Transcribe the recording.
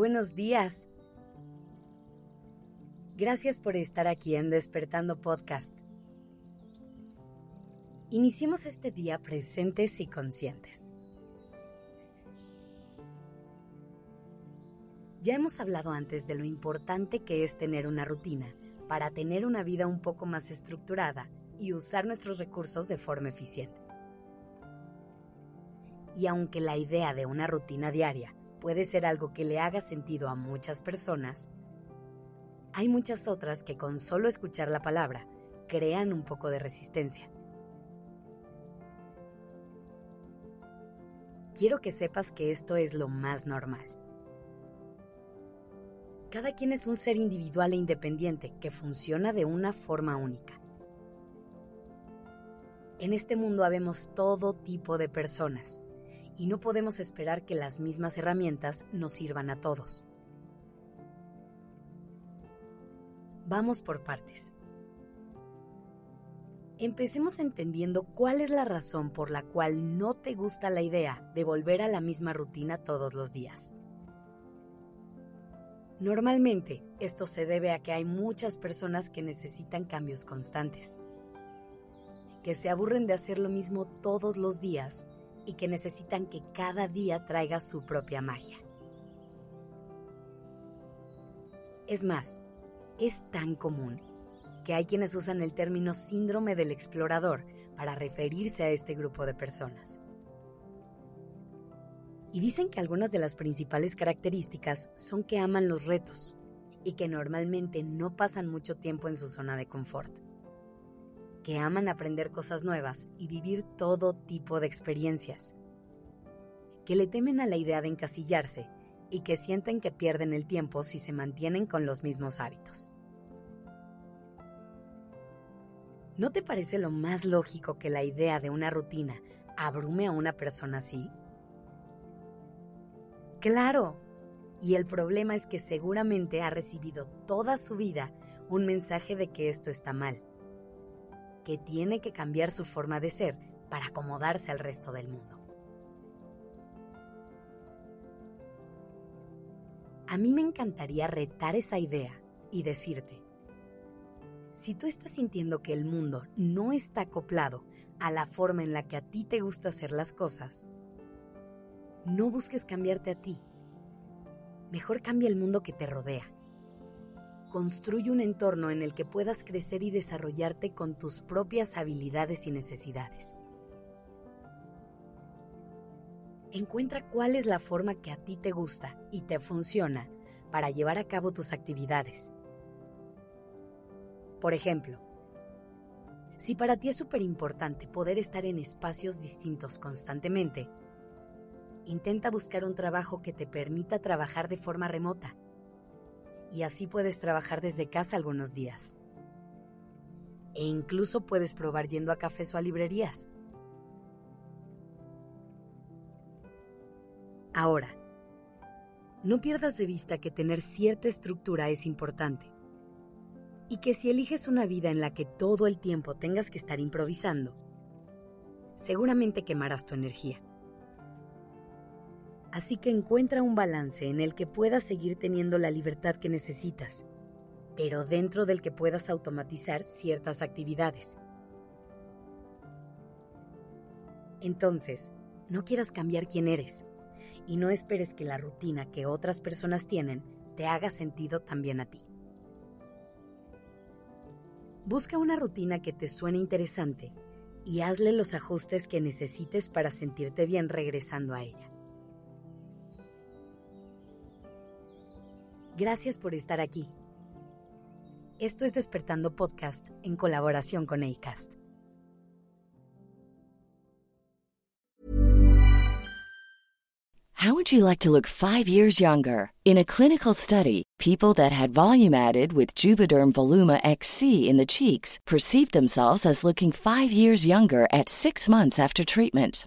Buenos días. Gracias por estar aquí en Despertando Podcast. Iniciemos este día presentes y conscientes. Ya hemos hablado antes de lo importante que es tener una rutina para tener una vida un poco más estructurada y usar nuestros recursos de forma eficiente. Y aunque la idea de una rutina diaria puede ser algo que le haga sentido a muchas personas, hay muchas otras que con solo escuchar la palabra crean un poco de resistencia. Quiero que sepas que esto es lo más normal. Cada quien es un ser individual e independiente que funciona de una forma única. En este mundo habemos todo tipo de personas y no podemos esperar que las mismas herramientas nos sirvan a todos. Vamos por partes. Empecemos entendiendo cuál es la razón por la cual no te gusta la idea de volver a la misma rutina todos los días. Normalmente, esto se debe a que hay muchas personas que necesitan cambios constantes, que se aburren de hacer lo mismo todos los días y que necesitan que cada día traiga su propia magia. Es más, es tan común que hay quienes usan el término síndrome del explorador para referirse a este grupo de personas. Y dicen que algunas de las principales características son que aman los retos y que normalmente no pasan mucho tiempo en su zona de confort que aman aprender cosas nuevas y vivir todo tipo de experiencias, que le temen a la idea de encasillarse y que sienten que pierden el tiempo si se mantienen con los mismos hábitos. ¿No te parece lo más lógico que la idea de una rutina abrume a una persona así? Claro, y el problema es que seguramente ha recibido toda su vida un mensaje de que esto está mal que tiene que cambiar su forma de ser para acomodarse al resto del mundo. A mí me encantaría retar esa idea y decirte, si tú estás sintiendo que el mundo no está acoplado a la forma en la que a ti te gusta hacer las cosas, no busques cambiarte a ti. Mejor cambia el mundo que te rodea construye un entorno en el que puedas crecer y desarrollarte con tus propias habilidades y necesidades. Encuentra cuál es la forma que a ti te gusta y te funciona para llevar a cabo tus actividades. Por ejemplo, si para ti es súper importante poder estar en espacios distintos constantemente, intenta buscar un trabajo que te permita trabajar de forma remota y así puedes trabajar desde casa algunos días. E incluso puedes probar yendo a cafés o a librerías. Ahora, no pierdas de vista que tener cierta estructura es importante y que si eliges una vida en la que todo el tiempo tengas que estar improvisando, seguramente quemarás tu energía. Así que encuentra un balance en el que puedas seguir teniendo la libertad que necesitas, pero dentro del que puedas automatizar ciertas actividades. Entonces, no quieras cambiar quién eres y no esperes que la rutina que otras personas tienen te haga sentido también a ti. Busca una rutina que te suene interesante y hazle los ajustes que necesites para sentirte bien regresando a ella. Gracias por estar aquí. Esto es Despertando Podcast en colaboración con ACAST. How would you like to look five years younger? In a clinical study, people that had volume added with Juvederm Voluma XC in the cheeks perceived themselves as looking five years younger at six months after treatment.